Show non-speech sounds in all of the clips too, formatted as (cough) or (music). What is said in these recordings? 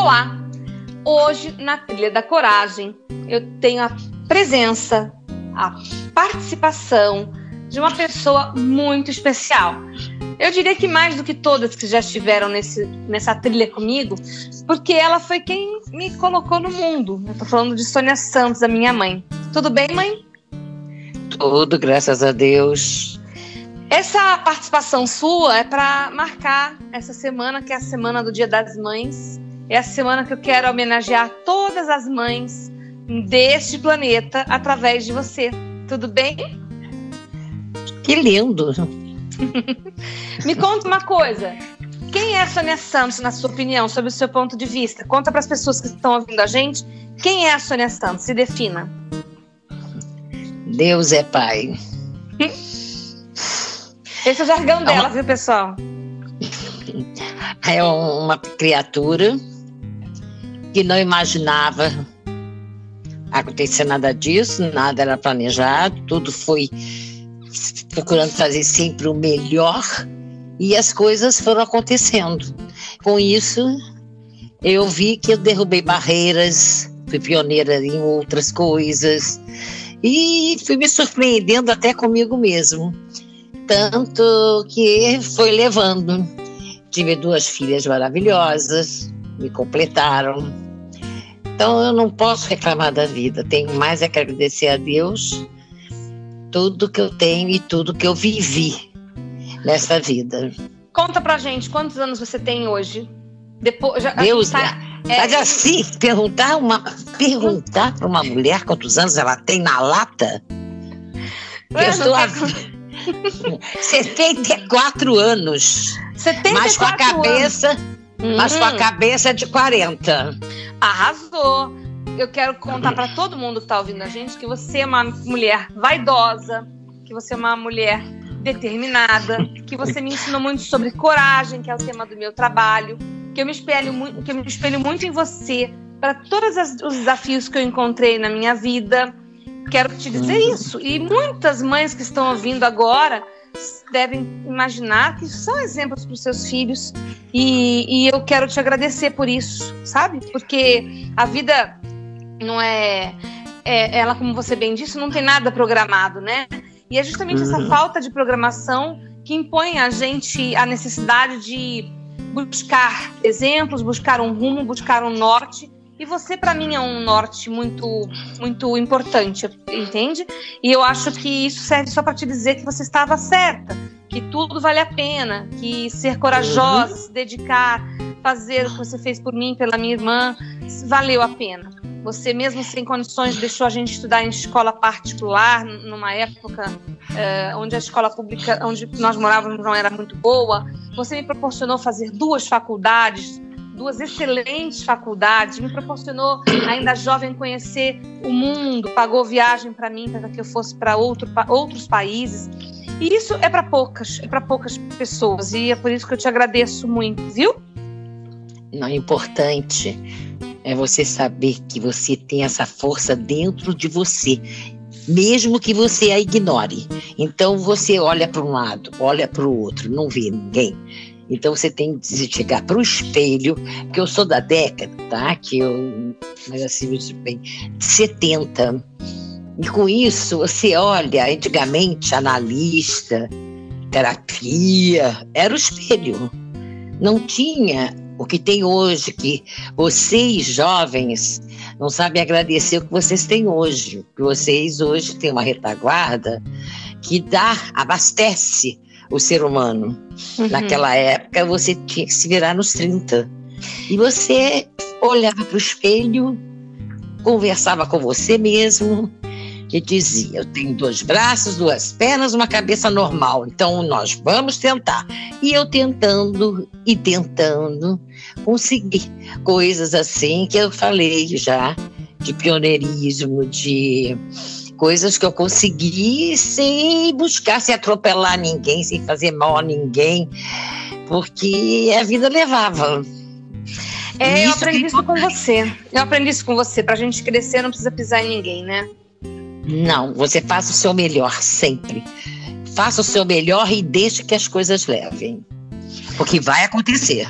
Olá! Hoje, na Trilha da Coragem, eu tenho a presença, a participação de uma pessoa muito especial. Eu diria que mais do que todas que já estiveram nesse, nessa trilha comigo, porque ela foi quem me colocou no mundo. Eu tô falando de Sônia Santos, a minha mãe. Tudo bem, mãe? Tudo, graças a Deus. Essa participação sua é para marcar essa semana, que é a semana do Dia das Mães, é a semana que eu quero homenagear todas as mães deste planeta através de você. Tudo bem? Que lindo! (laughs) Me conta uma coisa. Quem é a Sônia Santos, na sua opinião, sob o seu ponto de vista? Conta para as pessoas que estão ouvindo a gente. Quem é a Sônia Santos? Se defina. Deus é Pai. (laughs) Esse é o jargão dela, é uma... viu, pessoal? (laughs) É uma criatura que não imaginava acontecer nada disso, nada era planejado, tudo foi procurando fazer sempre o melhor e as coisas foram acontecendo. Com isso, eu vi que eu derrubei barreiras, fui pioneira em outras coisas e fui me surpreendendo até comigo mesmo. Tanto que foi levando. Tive duas filhas maravilhosas, me completaram. Então eu não posso reclamar da vida, tenho mais é que agradecer a Deus tudo que eu tenho e tudo que eu vivi nessa vida. Conta pra gente, quantos anos você tem hoje? Depois, já, Deus, tá, é, mas assim, perguntar uma perguntar para uma mulher quantos anos ela tem na lata? Eu estou a 74 (laughs) anos. 74 mas com a cabeça anos mas com a hum. cabeça de 40. Arrasou! Eu quero contar para todo mundo que está ouvindo a gente que você é uma mulher vaidosa, que você é uma mulher determinada, que você me ensinou muito sobre coragem, que é o tema do meu trabalho, que eu me espelho muito, que eu me espelho muito em você para todos os desafios que eu encontrei na minha vida. Quero te dizer uhum. isso. E muitas mães que estão ouvindo agora devem imaginar que são exemplos para os seus filhos e, e eu quero te agradecer por isso, sabe? Porque a vida não é, é, ela como você bem disse não tem nada programado, né? E é justamente uhum. essa falta de programação que impõe a gente a necessidade de buscar exemplos, buscar um rumo, buscar um norte e você, para mim, é um norte muito, muito importante, entende? E eu acho que isso serve só para te dizer que você estava certa, que tudo vale a pena, que ser corajosa, uhum. se dedicar, fazer o que você fez por mim, pela minha irmã, valeu a pena. Você, mesmo sem condições, deixou a gente estudar em escola particular, numa época uh, onde a escola pública, onde nós morávamos, não era muito boa. Você me proporcionou fazer duas faculdades, duas excelentes faculdades, me proporcionou, ainda jovem, conhecer o mundo, pagou viagem para mim para que eu fosse para outro, outros países. E isso é para poucas, é para poucas pessoas. E é por isso que eu te agradeço muito, viu? Não, importante é você saber que você tem essa força dentro de você, mesmo que você a ignore. Então você olha para um lado, olha para o outro, não vê ninguém então você tem que chegar para o espelho, que eu sou da década, tá? Que eu, mas assim, bem, 70. E com isso, você olha, antigamente, analista, terapia, era o espelho. Não tinha o que tem hoje, que vocês jovens não sabem agradecer o que vocês têm hoje. Que vocês hoje têm uma retaguarda que dá, abastece o ser humano. Uhum. Naquela época, você tinha que se virar nos 30. E você olhava para o espelho, conversava com você mesmo, que dizia: Eu tenho dois braços, duas pernas, uma cabeça normal, então nós vamos tentar. E eu tentando e tentando conseguir coisas assim que eu falei já, de pioneirismo, de coisas que eu consegui sem buscar se atropelar ninguém, sem fazer mal a ninguém, porque a vida levava. É, eu aprendi isso com você. Eu aprendi isso com você. Pra gente crescer, não precisa pisar em ninguém, né? Não, você faça o seu melhor sempre. Faça o seu melhor e deixe que as coisas levem. Porque vai acontecer.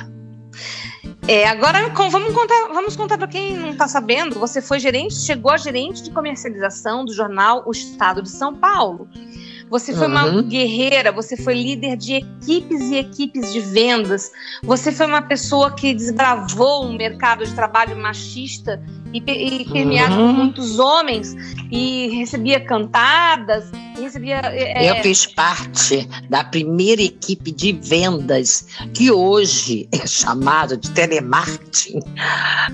É, agora vamos contar, vamos contar para quem não está sabendo. Você foi gerente, chegou a gerente de comercialização do jornal O Estado de São Paulo. Você foi uhum. uma guerreira, você foi líder de equipes e equipes de vendas. Você foi uma pessoa que desbravou um mercado de trabalho machista e, e permeado uhum. por muitos homens e recebia cantadas, recebia. É... Eu fiz parte da primeira equipe de vendas que hoje é chamado de telemarketing,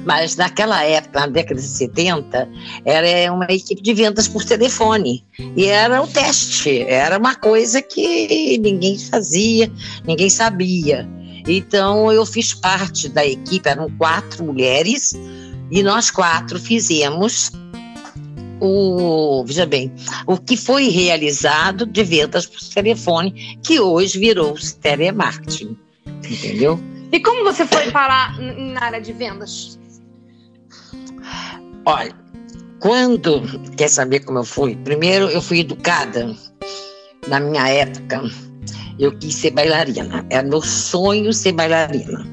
mas naquela época, na década de 70, era uma equipe de vendas por telefone e era o teste, era uma coisa que ninguém fazia, ninguém sabia. Então eu fiz parte da equipe, eram quatro mulheres e nós quatro fizemos o, veja bem, o que foi realizado de vendas por telefone, que hoje virou telemarketing. Entendeu? E como você foi parar na área de vendas? Olha, quando quer saber como eu fui? Primeiro, eu fui educada. Na minha época, eu quis ser bailarina. Era meu sonho ser bailarina.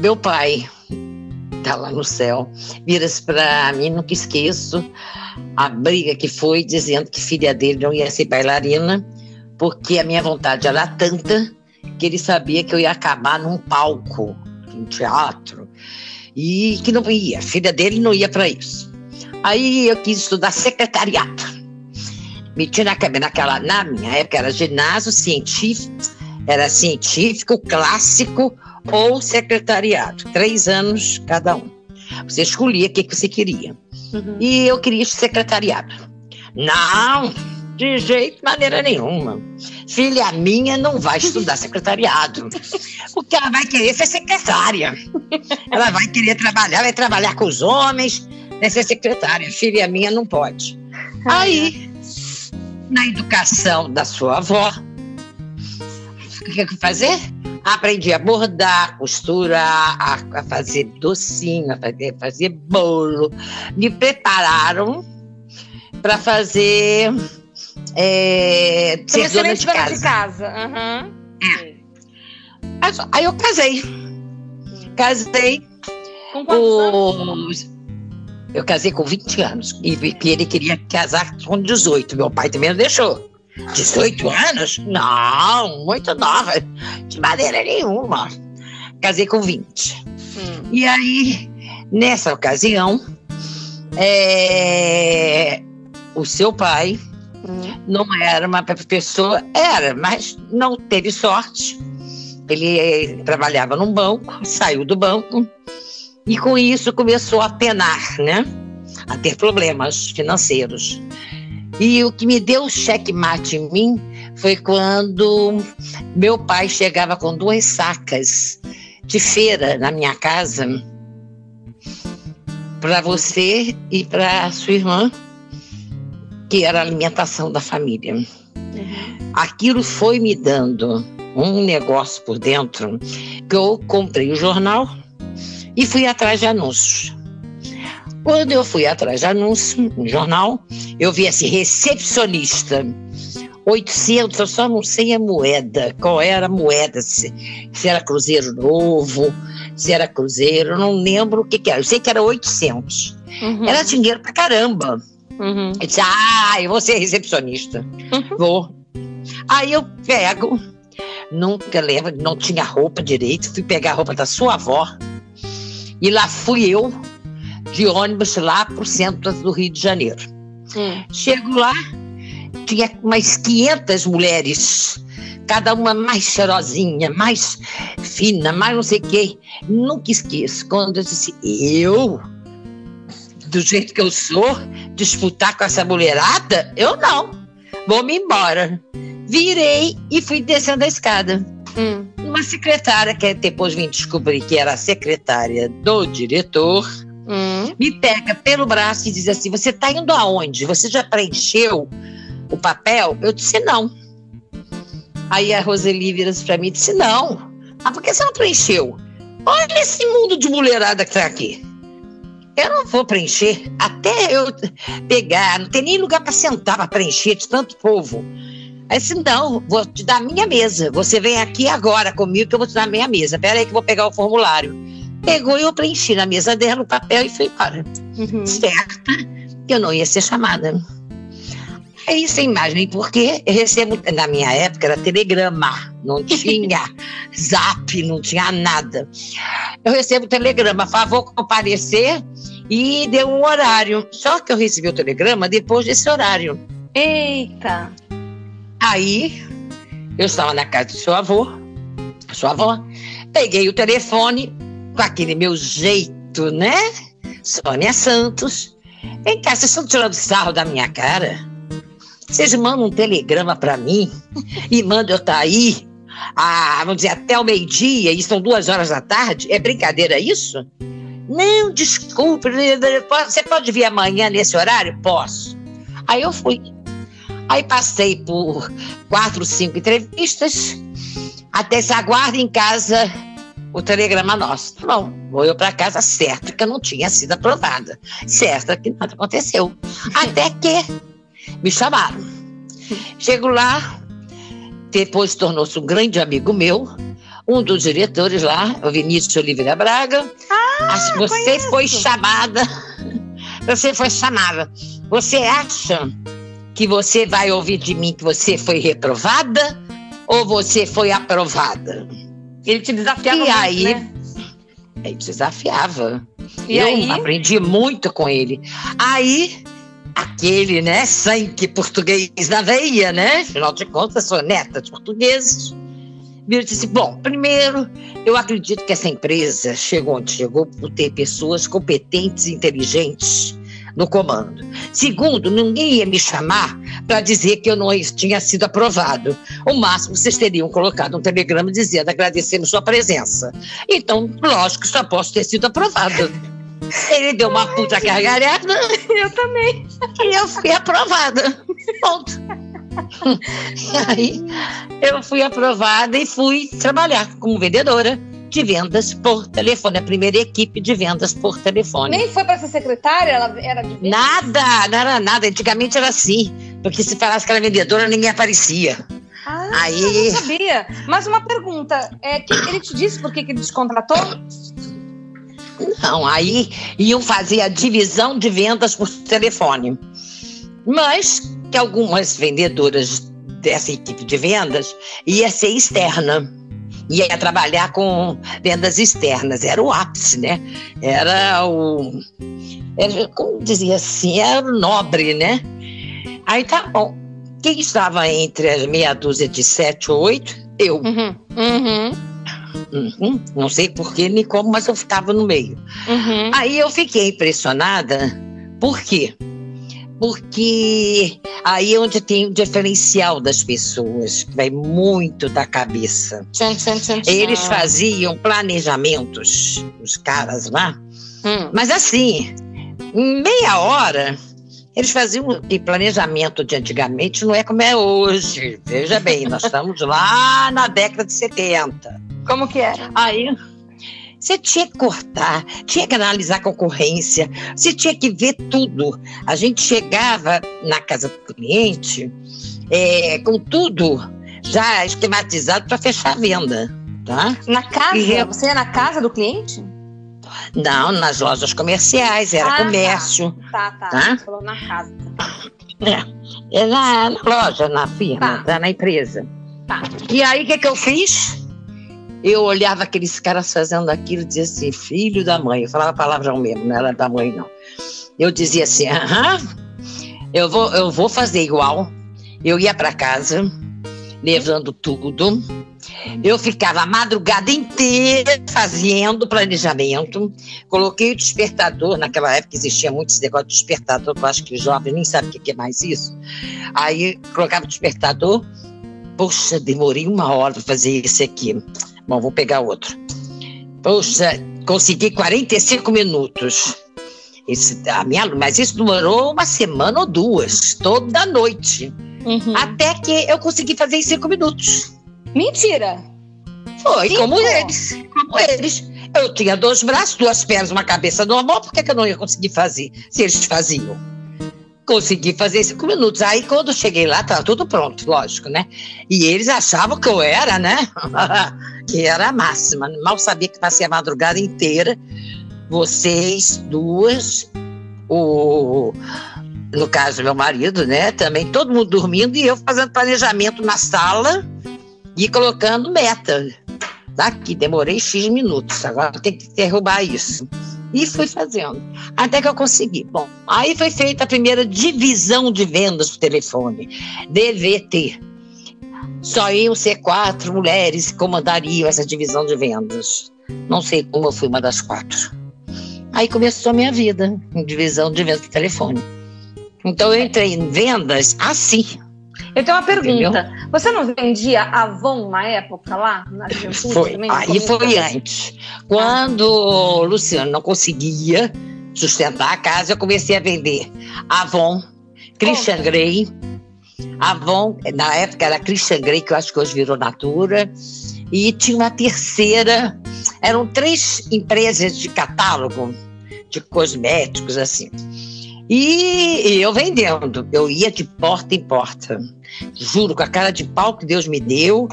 Meu pai tá lá no céu, vira-se para mim, nunca esqueço a briga que foi, dizendo que filha dele não ia ser bailarina, porque a minha vontade era tanta que ele sabia que eu ia acabar num palco, num teatro, e que não ia, filha dele não ia para isso. Aí eu quis estudar secretariado. Meti na, naquela, na minha época era ginásio científico, era científico, clássico, ou secretariado. Três anos cada um. Você escolhia o que, que você queria. Uhum. E eu queria secretariado. Não, de jeito, maneira nenhuma. Filha minha não vai estudar secretariado. O que ela vai querer é ser secretária. Ela vai querer trabalhar, vai trabalhar com os homens, vai ser secretária. Filha minha não pode. Aí, na educação da sua avó, o que, que fazer? Aprendi a bordar, costurar, a, a fazer docinho, a fazer, fazer bolo. Me prepararam para fazer é, ser dona de casa. De casa. Uhum. É. Aí eu casei. Casei. Com quantos anos? Eu casei com 20 anos. E ele queria casar com 18. Meu pai também não deixou. 18 anos? Não, muito nova. De maneira nenhuma. Casei com 20. Hum. E aí, nessa ocasião, é, o seu pai hum. não era uma pessoa, era, mas não teve sorte. Ele trabalhava num banco, saiu do banco e com isso começou a penar, né? A ter problemas financeiros. E o que me deu checkmate em mim foi quando meu pai chegava com duas sacas de feira na minha casa para você e para sua irmã, que era a alimentação da família. Uhum. Aquilo foi me dando um negócio por dentro que eu comprei o jornal e fui atrás de anúncios. Quando eu fui atrás de anúncio no jornal, eu vi esse recepcionista. 800, eu só não sei a moeda, qual era a moeda, se, se era Cruzeiro Novo, se era Cruzeiro, eu não lembro o que, que era. Eu sei que era 800. Uhum. Era dinheiro pra caramba. Uhum. Eu disse, ah, eu vou ser recepcionista. Uhum. Vou. Aí eu pego, nunca lembro, não tinha roupa direito, fui pegar a roupa da sua avó. E lá fui eu de ônibus lá para o centro do Rio de Janeiro. Hum. Chego lá, tinha umas 500 mulheres, cada uma mais cheirosinha, mais fina, mais não sei o quê. Nunca esqueço quando eu disse: Eu do jeito que eu sou, disputar com essa mulherada? Eu não. Vou-me embora. Virei e fui descendo a escada. Hum. Uma secretária, que depois vim descobrir que era a secretária do diretor, hum. me pega pelo braço e diz assim: Você está indo aonde? Você já preencheu o papel? Eu disse: Não. Aí a Roseli vira para mim e disse: Não. Ah, por que você não preencheu? Olha esse mundo de mulherada que está aqui. Eu não vou preencher até eu pegar, não tem nem lugar para sentar para preencher de tanto povo. Aí disse, não, vou te dar a minha mesa. Você vem aqui agora comigo que eu vou te dar a minha mesa. Pera aí que eu vou pegar o formulário. Pegou e eu preenchi na mesa dela o papel e fui embora. Uhum. Certo que eu não ia ser chamada. Aí você imagina, porque eu recebo, na minha época era telegrama, não (laughs) tinha zap, não tinha nada. Eu recebo telegrama, favor comparecer e deu um horário. Só que eu recebi o telegrama depois desse horário. Eita! Aí, eu estava na casa do seu avô, sua avó, peguei o telefone com aquele meu jeito, né? Sônia Santos. Vem cá, vocês estão tirando sarro da minha cara? Vocês mandam um telegrama para mim e mandam eu estar tá aí, a, vamos dizer, até o meio-dia e são duas horas da tarde? É brincadeira isso? Não, desculpe, você pode vir amanhã nesse horário? Posso. Aí eu fui. Aí passei por quatro, cinco entrevistas, até se aguarda em casa o telegrama nosso. Tá bom, vou eu para casa certo que eu não tinha sido aprovada. Certo que nada aconteceu. Até que me chamaram. Chego lá, depois tornou-se um grande amigo meu, um dos diretores lá, o Vinícius Oliveira Braga. Ah, você conheço. foi chamada. Você foi chamada. Você acha que você vai ouvir de mim que você foi reprovada ou você foi aprovada? Ele te desafiava e muito, aí, né? Ele desafiava. E eu aí? aprendi muito com ele. Aí, aquele, né, sangue português na veia, né? Afinal de contas, sou neta de portugueses. Ele disse: Bom, primeiro, eu acredito que essa empresa chegou onde chegou por ter pessoas competentes e inteligentes no comando. Segundo, ninguém ia me chamar para dizer que eu não tinha sido aprovado. O máximo, vocês teriam colocado um telegrama dizendo agradecendo sua presença. Então, lógico, só posso ter sido aprovado. Ele deu uma puta gargalhada. Eu também. E eu fui aprovada. Ponto. (laughs) Aí, eu fui aprovada e fui trabalhar como vendedora de vendas por telefone, a primeira equipe de vendas por telefone. Nem foi para ser secretária, ela era de? Nada, não era nada. Antigamente era assim, porque se falasse que era vendedora, ninguém aparecia. Ah, Aí- eu não sabia. Mas uma pergunta, é, que ele te disse por que que ele te contratou? Não, aí iam fazer a divisão de vendas por telefone. Mas que algumas vendedoras dessa equipe de vendas ia ser externa. Ia trabalhar com vendas externas. Era o ápice, né? Era o. Era, como dizia assim, era o nobre, né? Aí tá bom. Quem estava entre as meia dúzia de sete ou oito? Eu. Uhum, uhum, Uhum. Não sei porquê nem como, mas eu ficava no meio. uhum. Aí eu fiquei impressionada. Por quê? Porque aí é onde tem o diferencial das pessoas, que vai muito da cabeça. Tchan, tchan, tchan. Eles faziam planejamentos, os caras lá, Hum. mas assim, em meia hora, eles faziam. E planejamento de antigamente não é como é hoje. Veja bem, nós estamos lá na década de 70. Como que era? Aí você tinha que cortar, tinha que analisar a concorrência, você tinha que ver tudo. A gente chegava na casa do cliente é, com tudo já esquematizado para fechar a venda. Tá? Na casa? E Você ia na casa do cliente? Não, nas lojas comerciais, era Ah, tá. comércio. Tá, tá. Tá? Você falou na casa. É, é na, na loja, na firma, Tá. tá, na empresa. Tá. E aí, o que, que eu fiz? Eu olhava aqueles caras fazendo aquilo e dizia assim, filho da mãe. Eu falava palavrão mesmo, não era da mãe, não. Eu dizia assim, aham, eu vou, eu vou fazer igual. Eu ia para casa levando tudo. Eu ficava a madrugada inteira fazendo planejamento. Coloquei o despertador, naquela época existia muito esse negócio de despertador, eu acho que os jovens nem sabem o que é mais isso. Aí colocava o despertador. Poxa, demorei uma hora para fazer esse aqui. Bom, vou pegar outro. Poxa, consegui 45 minutos. Esse, a minha, mas isso demorou uma semana ou duas, toda noite. Uhum. Até que eu consegui fazer em cinco minutos. Mentira! Foi, como eles. Como eles. Eu tinha dois braços, duas pernas, uma cabeça normal, por que, que eu não ia conseguir fazer se eles faziam? Consegui fazer em cinco minutos. Aí, quando eu cheguei lá, estava tudo pronto, lógico, né? E eles achavam que eu era, né? (laughs) que era a máxima. Mal sabia que passei a madrugada inteira. Vocês duas, o no caso meu marido, né? Também todo mundo dormindo e eu fazendo planejamento na sala e colocando meta. Daqui, demorei X minutos, agora tem que derrubar isso. E fui fazendo, até que eu consegui. Bom, aí foi feita a primeira divisão de vendas por telefone, DVT. Só iam ser quatro mulheres que comandariam essa divisão de vendas. Não sei como eu fui uma das quatro. Aí começou a minha vida em divisão de vendas por telefone. Então eu entrei em vendas assim. Eu tenho uma pergunta. Entendeu? Você não vendia Avon na época lá, na juventude? Foi. Também, Aí foi antes. Quando o Luciano não conseguia sustentar a casa, eu comecei a vender Avon, Christian oh. Grey. Avon, na época era Christian Grey, que eu acho que hoje virou Natura. E tinha uma terceira. Eram três empresas de catálogo de cosméticos, assim. E eu vendendo, eu ia de porta em porta. Juro, com a cara de pau que Deus me deu,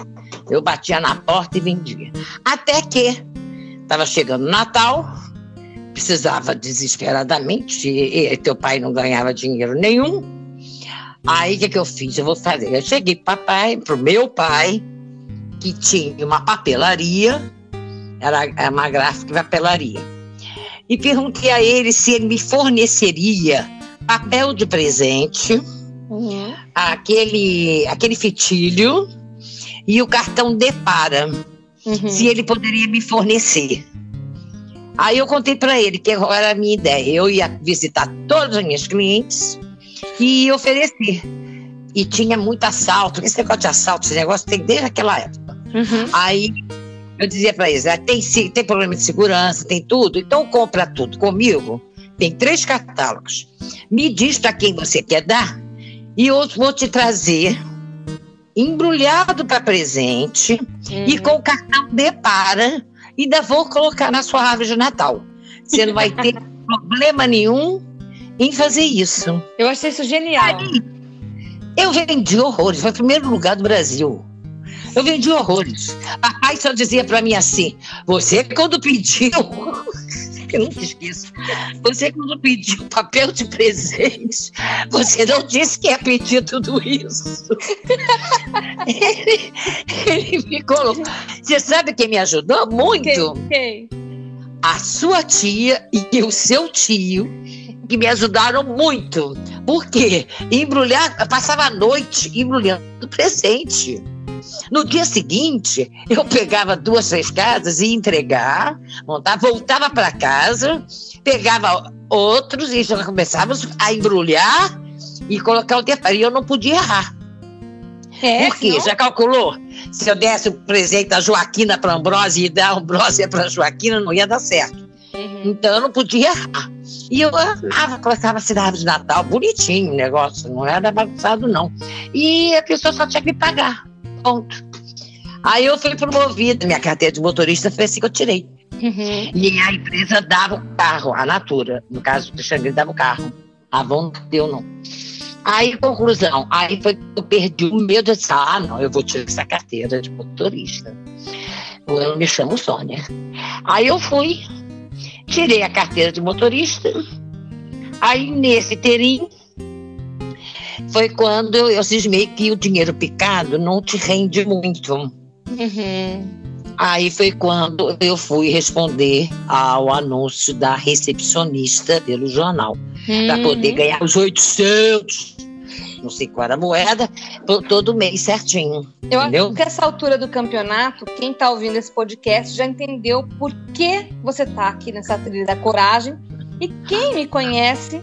eu batia na porta e vendia. Até que estava chegando Natal, precisava desesperadamente, e teu pai não ganhava dinheiro nenhum. Aí o que, que eu fiz? Eu vou fazer. Eu cheguei para papai, pro meu pai, que tinha uma papelaria, era uma gráfica e papelaria e perguntei a ele se ele me forneceria papel de presente, uhum. aquele, aquele fitilho e o cartão Depara, uhum. se ele poderia me fornecer. Aí eu contei para ele que era a minha ideia. Eu ia visitar todas as minhas clientes e oferecer. E tinha muito assalto. Esse negócio de assalto, esse negócio tem desde aquela época. Uhum. Aí eu dizia para eles: ah, tem, tem problema de segurança, tem tudo, então compra tudo comigo. Tem três catálogos. Me diz para quem você quer dar e eu vou te trazer embrulhado para presente uhum. e com o cartão de para e ainda vou colocar na sua árvore de Natal. Você não vai ter (laughs) problema nenhum em fazer isso. Eu achei isso genial. Aí, eu vendi horrores, foi o primeiro lugar do Brasil. Eu vendi horrores. Papai só dizia para mim assim: você quando pediu. (laughs) Eu nunca esqueço. Você, quando pediu papel de presente, você não disse que ia pedir tudo isso. (laughs) ele, ele me colocou. Você sabe quem me ajudou muito? Quem? A sua tia e o seu tio que me ajudaram muito. Por quê? Embrulhar, passava a noite embrulhando presente. No dia seguinte, eu pegava duas, três casas e ia entregar, montava, voltava para casa, pegava outros e já começávamos a embrulhar e colocar o tempo. E eu não podia errar. É, Por quê? Não? Já calculou? Se eu desse o presente da Joaquina para Ambrósia e da Ambrósia para Joaquina, não ia dar certo. Uhum. Então eu não podia errar. E eu amava, colocava a cidade de Natal, bonitinho o negócio, não era bagunçado, não. E a pessoa só tinha que me pagar. Ponto. Aí eu fui promovida, minha carteira de motorista foi assim que eu tirei. Uhum. E a empresa dava o carro, a Natura, no caso do Xangri dava o carro. A Avon não deu, não. Aí, conclusão, aí foi que eu perdi o medo de ah, não, eu vou tirar essa carteira de motorista. Eu me chamo Sônia. Aí eu fui, tirei a carteira de motorista. Aí, nesse terim, foi quando eu cismei que o dinheiro picado não te rende muito. Uhum. Aí foi quando eu fui responder ao anúncio da recepcionista pelo jornal, uhum. para poder ganhar os 800. Não sei qual era a moeda, todo mês certinho. Eu entendeu? acho que essa altura do campeonato, quem está ouvindo esse podcast já entendeu por que você está aqui nessa trilha da coragem. E quem me conhece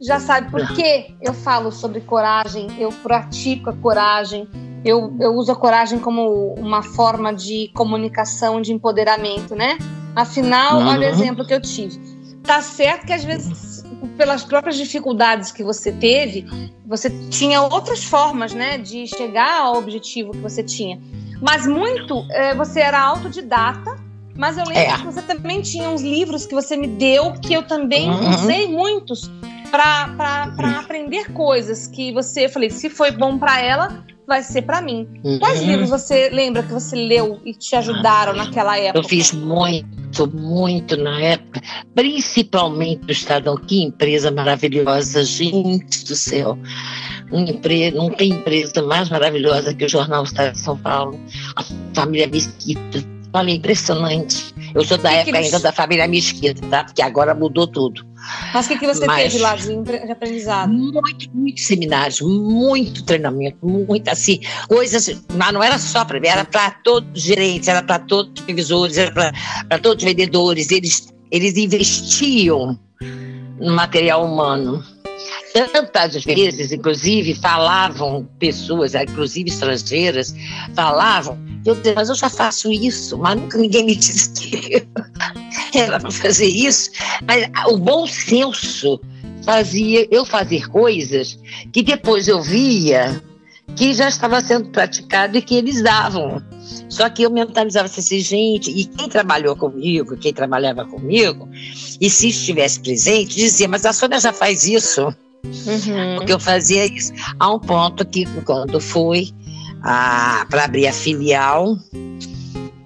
já sabe por que eu falo sobre coragem, eu pratico a coragem, eu, eu uso a coragem como uma forma de comunicação, de empoderamento, né? Afinal, uhum. olha o exemplo que eu tive. Tá certo que às vezes, pelas próprias dificuldades que você teve, você tinha outras formas, né, de chegar ao objetivo que você tinha. Mas muito, é, você era autodidata, mas eu lembro é. que você também tinha uns livros que você me deu que eu também uhum. usei muitos para aprender coisas que você, eu falei, se foi bom para ela, vai ser para mim. Uhum. Quais livros você lembra que você leu e te ajudaram naquela época? Eu fiz muito, muito na época, principalmente o Estadão, que empresa maravilhosa, gente do céu. Uma empresa, não tem empresa mais maravilhosa que o Jornal Estado de São Paulo. A família Mesquita. Olha, impressionante. Eu sou da que época que ainda da família Mesquita, tá? Porque agora mudou tudo. Mas o que, que você Mas, teve lá de, aprendizado? Muito, muito seminários, muito treinamento, muito assim, coisas, mas não era só para mim, era para todos os gerentes, era para todos os revisores, era para todos os vendedores, eles, eles investiam no material humano. Tantas vezes, inclusive, falavam pessoas, inclusive estrangeiras, falavam, eu disse, mas eu já faço isso, mas nunca ninguém me disse que era para fazer isso. Mas o bom senso fazia eu fazer coisas que depois eu via que já estava sendo praticado e que eles davam. Só que eu mentalizava assim, gente, e quem trabalhou comigo, quem trabalhava comigo, e se estivesse presente, dizia, mas a Sônia já faz isso. Uhum. Porque eu fazia isso. A um ponto que, quando fui para abrir a filial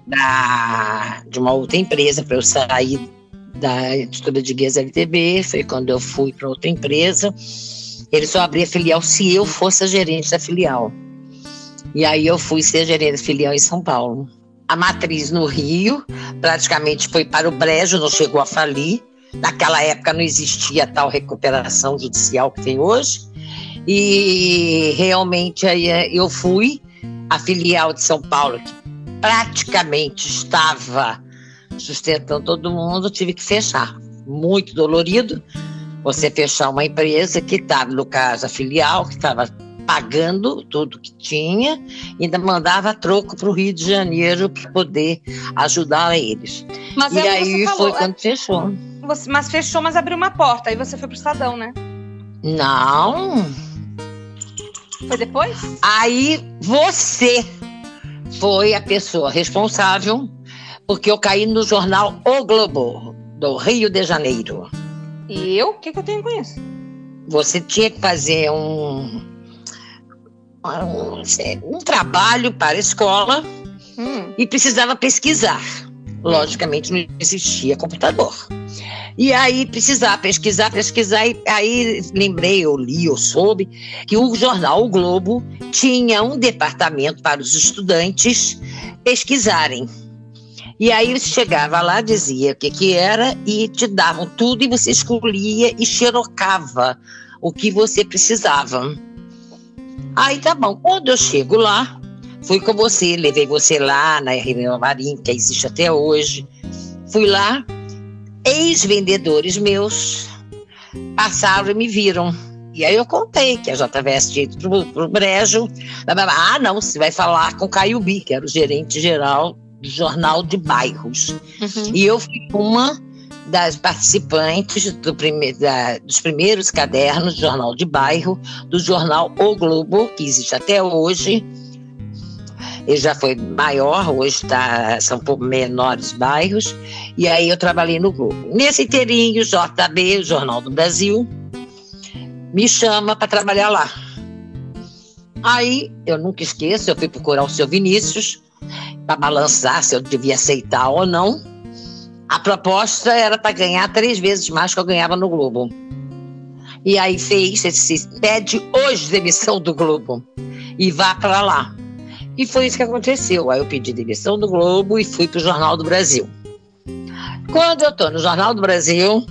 da, de uma outra empresa, para eu sair da editora de guias LTB, foi quando eu fui para outra empresa. Ele só abria filial se eu fosse a gerente da filial. E aí eu fui ser gerente da filial em São Paulo. A matriz no Rio praticamente foi para o brejo, não chegou a falir. Naquela época não existia tal recuperação judicial que tem hoje. E realmente aí eh, eu fui, a filial de São Paulo, que praticamente estava sustentando todo mundo, tive que fechar. Muito dolorido você fechar uma empresa que estava, no caso, a filial, que estava pagando tudo que tinha, ainda mandava troco para o Rio de Janeiro para poder ajudar eles. Mas e aí falou, foi quando fechou. Você, mas fechou, mas abriu uma porta. Aí você foi pro Estadão, né? Não. Foi depois? Aí você foi a pessoa responsável porque eu caí no jornal O Globo, do Rio de Janeiro. E eu? O que, que eu tenho com isso? Você tinha que fazer um, um, um trabalho para a escola hum. e precisava pesquisar. Logicamente não existia computador. E aí precisar pesquisar, pesquisar, e aí lembrei, eu li, eu soube que o jornal o Globo tinha um departamento para os estudantes pesquisarem. E aí você chegava lá, dizia o que, que era e te davam tudo e você escolhia e xerocava o que você precisava. Aí tá bom, quando eu chego lá, fui com você, levei você lá na Reunião Marim, que existe até hoje. Fui lá, ex-vendedores meus passaram e me viram. E aí eu contei que a JVS tinha ido pro, pro Brejo. Ah, não, você vai falar com o Caio Bi, que era o gerente geral do Jornal de Bairros. Uhum. E eu fui uma das participantes do prime da, dos primeiros cadernos do Jornal de Bairro, do jornal O Globo, que existe até hoje, ele já foi maior, hoje tá, são menores bairros, e aí eu trabalhei no Globo. Nesse inteirinho, JB, o Jornal do Brasil, me chama para trabalhar lá. Aí, eu nunca esqueço, eu fui procurar o seu Vinícius para balançar se eu devia aceitar ou não. A proposta era para ganhar três vezes mais que eu ganhava no Globo. E aí fez esse pede hoje demissão do Globo e vá para lá. E foi isso que aconteceu. Aí eu pedi demissão do Globo e fui para o Jornal do Brasil. Quando eu estou no Jornal do Brasil,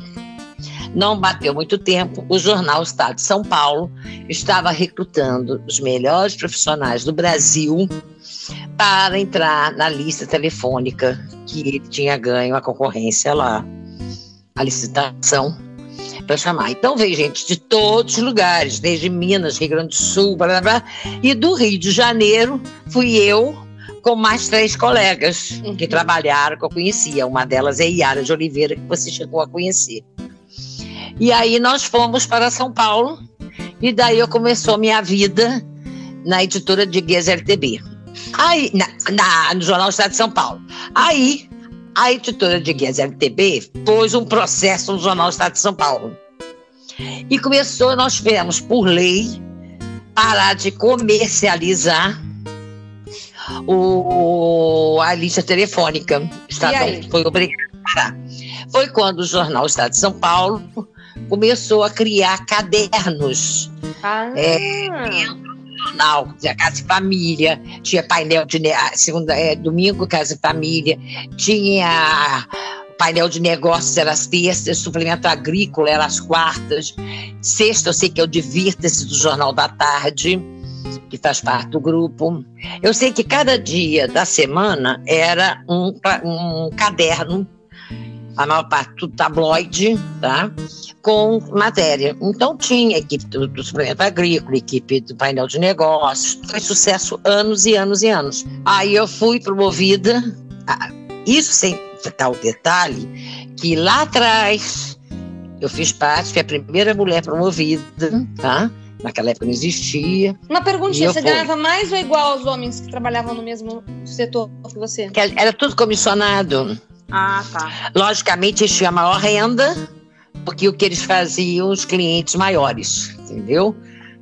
Não bateu muito tempo, o jornal Estado de São Paulo estava recrutando os melhores profissionais do Brasil para entrar na lista telefônica que ele tinha ganho a concorrência lá, a licitação para chamar. Então veio gente de todos os lugares, desde Minas, Rio Grande do Sul, blá, blá, blá, e do Rio de Janeiro fui eu com mais três colegas que uhum. trabalharam, que eu conhecia. Uma delas é Iara de Oliveira, que você chegou a conhecer. E aí nós fomos para São Paulo, e daí eu começou minha vida na editora de Guias LTB. Aí, na, na, no Jornal Estado de São Paulo. Aí, a editora de Guias LTB pôs um processo no Jornal Estado de São Paulo. E começou, nós tivemos, por lei, parar de comercializar o, a lista telefônica estadual. Foi obrigado a parar. Foi quando o Jornal Estado de São Paulo começou a criar cadernos. Ah. É, jornal, Casa e Família, tinha painel de segunda, é, domingo Casa e Família, tinha painel de negócios era as terças, suplemento agrícola era as quartas, sexta eu sei que é o Divirta-se do Jornal da Tarde que faz parte do grupo. Eu sei que cada dia da semana era um, um caderno, a maior parte do tabloide, tá? com matéria. Então tinha equipe do, do suplemento agrícola, equipe do painel de negócios. Foi sucesso anos e anos e anos. Aí eu fui promovida, isso sem o detalhe, que lá atrás eu fiz parte, fui a primeira mulher promovida, tá? Naquela época não existia. Uma perguntinha, você fui. ganhava mais ou igual aos homens que trabalhavam no mesmo setor que você? Era tudo comissionado. Ah, tá. Logicamente, tinha maior renda, porque o que eles faziam, os clientes maiores, entendeu?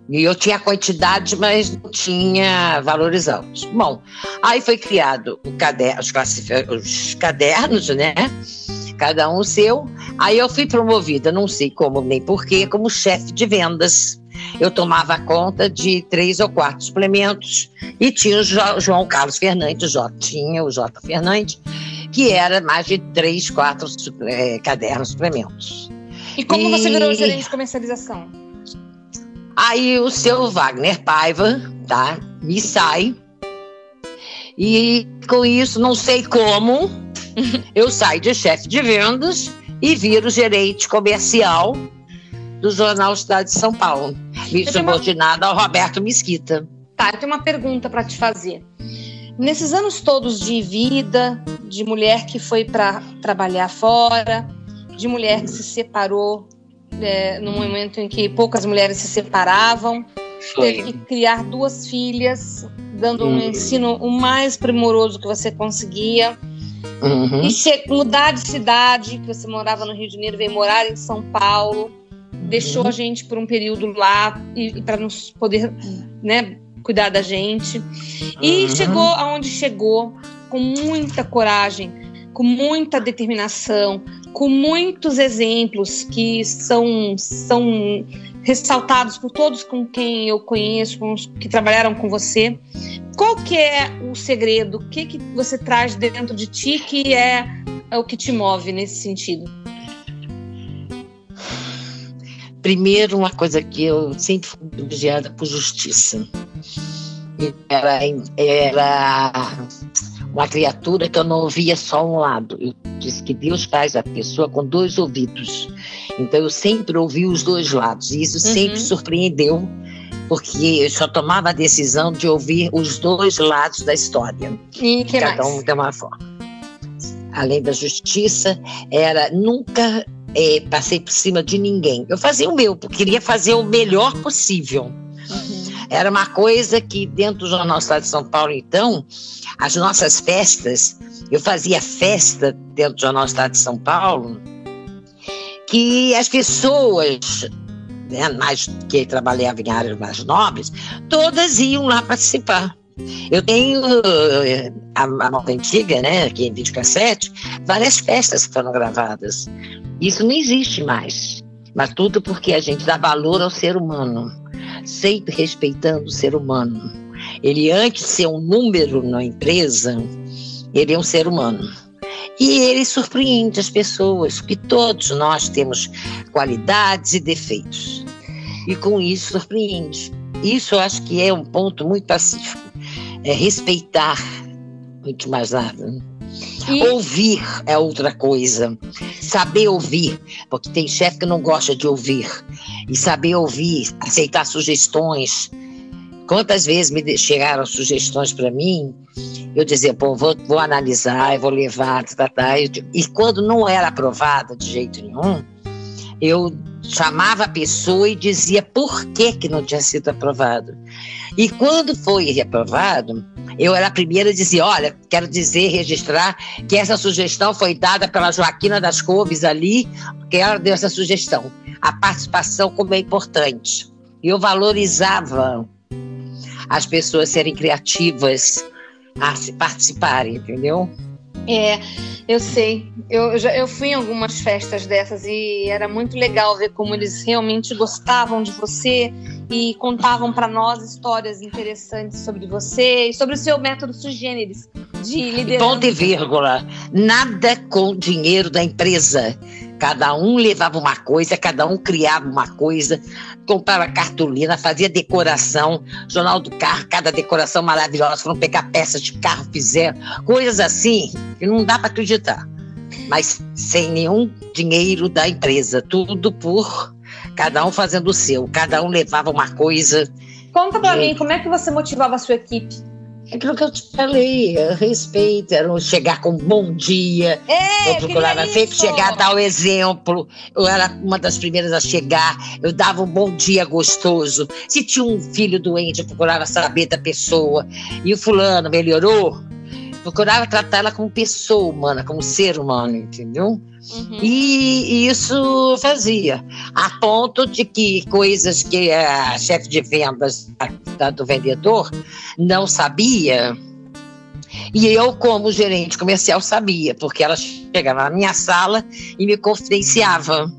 E eu tinha quantidade, mas não tinha valores altos. Bom, aí foi criado o caderno, os, os cadernos, né? Cada um o seu. Aí eu fui promovida, não sei como nem porquê, como chefe de vendas eu tomava conta de três ou quatro suplementos e tinha o João Carlos Fernandes, J, tinha o J. Fernandes, que era mais de três, quatro é, cadernos suplementos. E como e... você virou gerente de comercialização? Aí o seu Wagner Paiva, tá, me sai e com isso, não sei como, (laughs) eu saio de chefe de vendas e viro gerente comercial do Jornal Estado de São Paulo, me subordinada uma... ao Roberto Mesquita. Tá, eu tenho uma pergunta para te fazer. Nesses anos todos de vida, de mulher que foi para trabalhar fora, de mulher que se separou é, no momento em que poucas mulheres se separavam, teve que criar duas filhas, dando um uhum. ensino o mais primoroso que você conseguia. Uhum. E mudar de cidade, que você morava no Rio de Janeiro, veio morar em São Paulo deixou uhum. a gente por um período lá e, e para nos poder, né, cuidar da gente. E uhum. chegou aonde chegou com muita coragem, com muita determinação, com muitos exemplos que são são ressaltados por todos com quem eu conheço, com os que trabalharam com você. Qual que é o segredo? O que que você traz dentro de ti que é, é o que te move nesse sentido? Primeiro, uma coisa que eu sempre fui privilegiada por justiça. Era, era uma criatura que eu não ouvia só um lado. Eu disse que Deus faz a pessoa com dois ouvidos. Então eu sempre ouvi os dois lados. E isso uhum. sempre surpreendeu, porque eu só tomava a decisão de ouvir os dois lados da história. E que Cada mais? um de uma forma. Além da justiça, era nunca é, passei por cima de ninguém. Eu fazia o meu, porque queria fazer o melhor possível. Uhum. Era uma coisa que dentro do Jornal Estado de São Paulo, então, as nossas festas, eu fazia festa dentro do Jornal Estado de São Paulo, que as pessoas né, mais, que trabalhavam em áreas mais nobres, todas iam lá participar. Eu tenho eh, a, a moda antiga, né, aqui em videocassete, várias festas que foram gravadas. Isso não existe mais. Mas tudo porque a gente dá valor ao ser humano, sempre respeitando o ser humano. Ele, antes de ser um número na empresa, ele é um ser humano. E ele surpreende as pessoas, que todos nós temos qualidades e defeitos. E com isso surpreende. Isso eu acho que é um ponto muito pacífico. É respeitar, muito mais nada. E... Ouvir é outra coisa. Saber ouvir, porque tem chefe que não gosta de ouvir. E saber ouvir, aceitar sugestões. Quantas vezes me chegaram sugestões para mim, eu dizia, pô, vou, vou analisar, vou levar, tá, tá, e quando não era aprovada de jeito nenhum, eu chamava a pessoa e dizia por que, que não tinha sido aprovado. E quando foi aprovado, eu era a primeira a dizer: olha, quero dizer, registrar que essa sugestão foi dada pela Joaquina das Couves ali, que ela deu essa sugestão. A participação como é importante. E eu valorizava as pessoas serem criativas a participarem, entendeu? É, eu sei. Eu, já, eu fui em algumas festas dessas e era muito legal ver como eles realmente gostavam de você e contavam para nós histórias interessantes sobre você e sobre o seu método sui generis de liderança. Ponto e vírgula. Nada com dinheiro da empresa. Cada um levava uma coisa, cada um criava uma coisa, comprava cartolina, fazia decoração, jornal do carro, cada decoração maravilhosa, foram pegar peças de carro, fizeram coisas assim que não dá para acreditar. Mas sem nenhum dinheiro da empresa, tudo por cada um fazendo o seu, cada um levava uma coisa. Conta para mim, como é que você motivava a sua equipe? Aquilo que eu te falei, respeito, era chegar com um bom dia. É, eu procurava sempre chegar, dar o exemplo. Eu era uma das primeiras a chegar, eu dava um bom dia gostoso. Se tinha um filho doente, eu procurava saber da pessoa. E o fulano melhorou? Procurava tratar ela como pessoa humana, como ser humano, entendeu? Uhum. E isso fazia, a ponto de que coisas que a chefe de vendas do vendedor não sabia, e eu, como gerente comercial, sabia, porque ela chegava na minha sala e me confidenciava.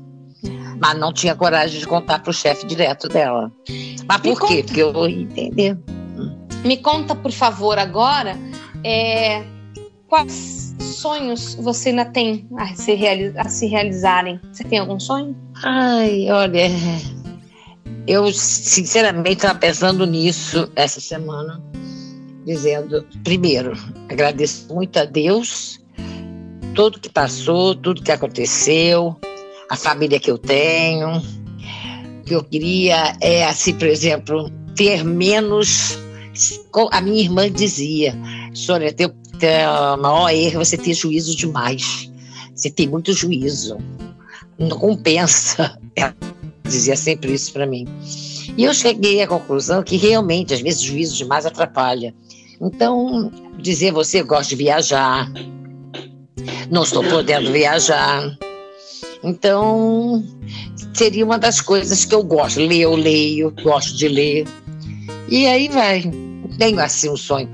Mas não tinha coragem de contar para o chefe direto dela. Mas por quê? Porque eu ia entender. Me conta, por favor, agora, é, quais sonhos você ainda tem a se, a se realizarem? Você tem algum sonho? Ai, olha, eu sinceramente estava pensando nisso essa semana, dizendo, primeiro, agradeço muito a Deus tudo que passou, tudo que aconteceu, a família que eu tenho. O que eu queria é, assim, por exemplo, ter menos. A minha irmã dizia, Sônia, teu o maior erro é você ter juízo demais. Você tem muito juízo. Não compensa. (laughs) Ela dizia sempre isso para mim. E eu cheguei à conclusão que realmente, às vezes, juízo demais atrapalha. Então, dizer você gosta de viajar, não estou podendo viajar. Então, seria uma das coisas que eu gosto. Ler, eu leio, gosto de ler. E aí vai. Tenho assim um sonho.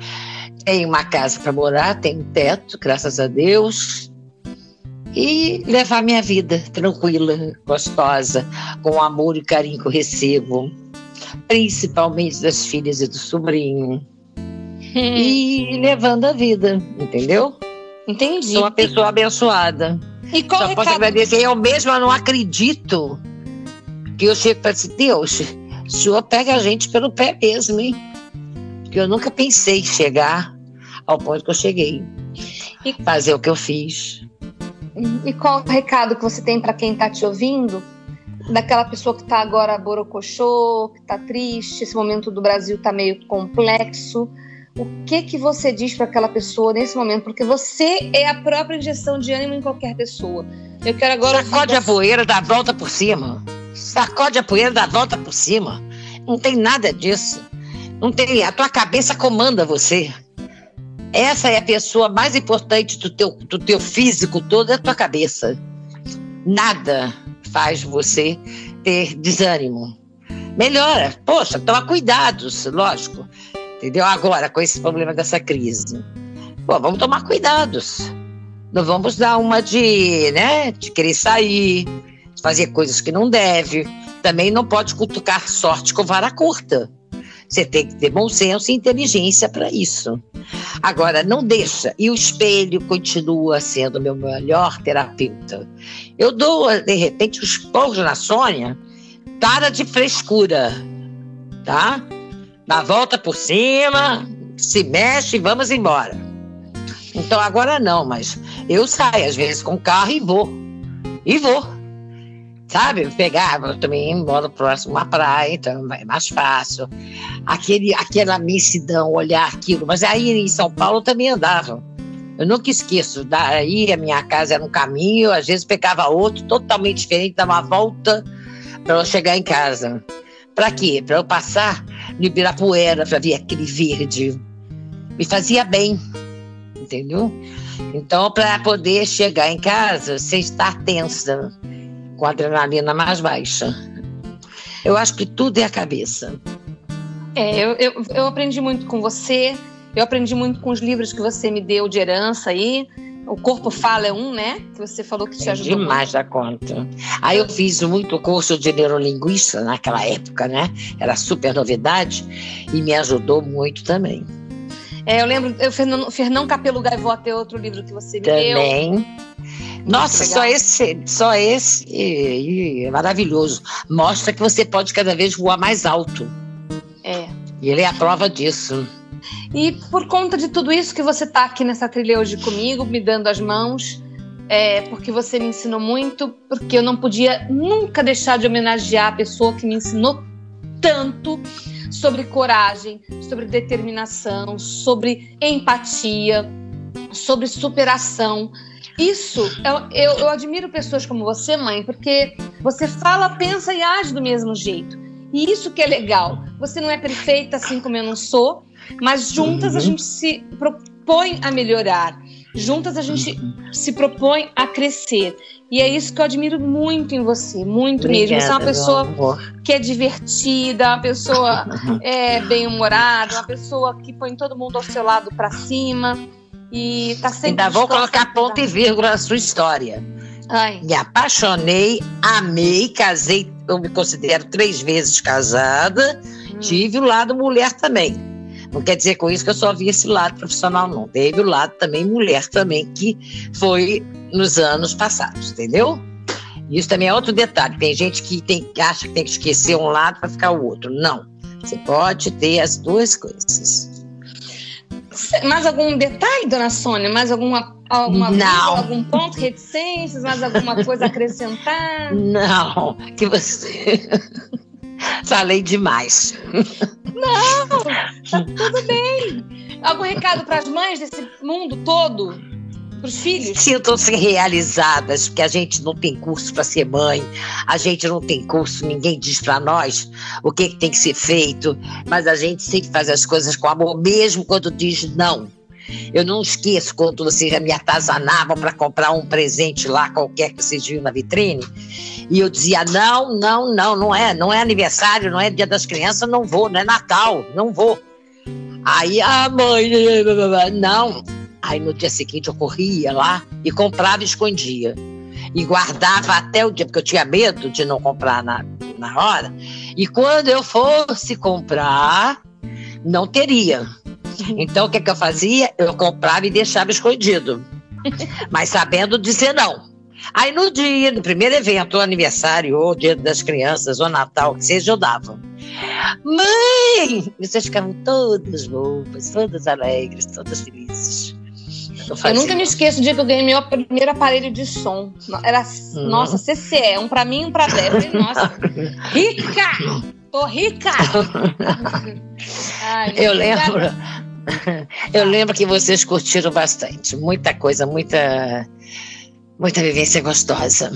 Tenho uma casa para morar, tenho um teto, graças a Deus. E levar minha vida tranquila, gostosa, com o amor e carinho que eu recebo, principalmente das filhas e do sobrinho. e (laughs) levando a vida, entendeu? Entendi. Sou uma pessoa abençoada. E qual Só recado? posso agradecer. Eu mesma não acredito que eu chego para dizer, Deus, o senhor pega a gente pelo pé mesmo, hein? Porque eu nunca pensei chegar ao ponto que eu cheguei. E fazer o que eu fiz. E qual o recado que você tem para quem está te ouvindo? Daquela pessoa que está agora borocochô, que está triste, esse momento do Brasil está meio complexo. O que que você diz para aquela pessoa nesse momento? Porque você é a própria injeção de ânimo em qualquer pessoa. Eu quero agora. Sacode a poeira, dá a volta por cima. Sacode a poeira, dá a volta por cima. Não tem nada disso. Não tem. A tua cabeça comanda você. Essa é a pessoa mais importante do teu, do teu físico todo, é a tua cabeça. Nada faz você ter desânimo. Melhora. Poxa, toma cuidados, lógico. Entendeu? Agora, com esse problema dessa crise. Pô, vamos tomar cuidados. Não vamos dar uma de, né, de querer sair, fazer coisas que não deve. Também não pode cutucar sorte com vara curta. Você tem que ter bom senso e inteligência para isso. Agora, não deixa. E o espelho continua sendo meu melhor terapeuta. Eu dou, de repente, os porros na Sônia, para de frescura, tá? Dá volta por cima, se mexe e vamos embora. Então agora não, mas eu saio às vezes com o carro e vou. E vou. Sabe? Pegava, também moro próximo à praia, então é mais fácil. Aquele, aquela missidão, olhar aquilo. Mas aí em São Paulo também andava. Eu nunca esqueço. Daí a minha casa era um caminho, às vezes pegava outro, totalmente diferente, dava uma volta para eu chegar em casa. Para quê? Para eu passar no Ibirapuera, para ver aquele verde. Me fazia bem, entendeu? Então, para poder chegar em casa sem estar tensa, com a adrenalina mais baixa. Eu acho que tudo é a cabeça. É, eu, eu, eu aprendi muito com você, eu aprendi muito com os livros que você me deu de herança aí. O Corpo Fala é um, né? Que você falou que te é ajudou. Demais muito. da conta. Aí eu fiz muito curso de neurolinguista naquela época, né? Era super novidade e me ajudou muito também. É, eu lembro, eu, Fernão, Fernão Capelo Gaivota é outro livro que você me também. deu. Nossa, só esse, só esse é maravilhoso. Mostra que você pode cada vez voar mais alto. É. E ele é a prova disso. E por conta de tudo isso que você está aqui nessa trilha hoje comigo, me dando as mãos, é, porque você me ensinou muito, porque eu não podia nunca deixar de homenagear a pessoa que me ensinou tanto sobre coragem, sobre determinação, sobre empatia, sobre superação. Isso, eu, eu, eu, admiro pessoas como você, mãe, porque você fala, pensa e age do mesmo jeito. E isso que é legal. Você não é perfeita assim como eu não sou, mas juntas uhum. a gente se propõe a melhorar. Juntas a gente se propõe a crescer. E é isso que eu admiro muito em você, muito Obrigada, mesmo. Você é uma pessoa que é divertida, uma pessoa (laughs) é, bem-humorada, uma pessoa que põe todo mundo ao seu lado para cima. E tá sempre. Ainda vou colocar ponto e vírgula na sua história. Ai. Me apaixonei, amei, casei, eu me considero três vezes casada, hum. tive o lado mulher também. Não quer dizer com isso que eu só vi esse lado profissional, não. Teve o lado também mulher também, que foi nos anos passados, entendeu? Isso também é outro detalhe. Tem gente que tem, acha que tem que esquecer um lado para ficar o outro. Não. Você pode ter as duas coisas. Mais algum detalhe, dona Sônia? Mais alguma, alguma Não. algum ponto, reticências? Mais alguma coisa a acrescentar? (laughs) Não, que você. (laughs) Falei demais. Não, tá tudo bem. Algum recado para as mães desse mundo todo? para os filhos? Sintam-se realizadas, porque a gente não tem curso para ser mãe, a gente não tem curso, ninguém diz para nós o que, que tem que ser feito, mas a gente sempre faz as coisas com amor, mesmo quando diz não. Eu não esqueço quando vocês me atazanavam para comprar um presente lá, qualquer que vocês viram na vitrine. E eu dizia: não, não, não, não é, não é aniversário, não é dia das crianças, não vou, não é Natal, não vou. Aí a mãe, não, Aí no dia seguinte eu corria lá e comprava e escondia. E guardava até o dia, porque eu tinha medo de não comprar na, na hora. E quando eu fosse comprar, não teria. Então o que, que eu fazia? Eu comprava e deixava escondido. (laughs) Mas sabendo dizer não. Aí no dia, no primeiro evento, ou aniversário, ou dia das crianças, ou Natal, que seja, eu dava. Mãe! Vocês ficavam todas bobas, todas alegres, todas felizes. Eu, eu nunca me esqueço do dia que eu ganhei meu primeiro aparelho de som. Era, hum. nossa, CCE, um pra mim e um pra Débora. Nossa, (laughs) rica! Tô rica! Ai, eu lembro. Eu lembro que vocês curtiram bastante. Muita coisa, muita, muita vivência gostosa.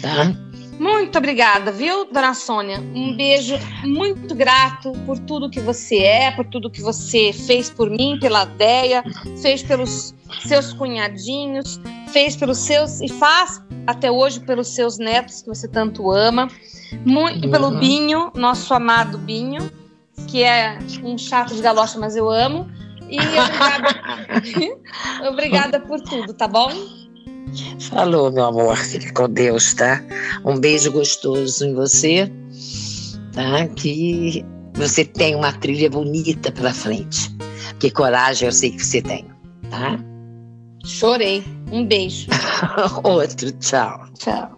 Tá? Muito obrigada, viu, dona Sônia? Um beijo muito grato por tudo que você é, por tudo que você fez por mim, pela Deia, fez pelos seus cunhadinhos, fez pelos seus e faz até hoje pelos seus netos que você tanto ama. Muito uhum. pelo Binho, nosso amado Binho, que é um chato de galocha, mas eu amo. E (laughs) obrigada, (laughs) obrigada por tudo, tá bom? Falou, meu amor. Fique com Deus, tá? Um beijo gostoso em você, tá? Que você tem uma trilha bonita pela frente. Porque coragem eu sei que você tem, tá? Chorei. Um beijo. (laughs) Outro, tchau. Tchau.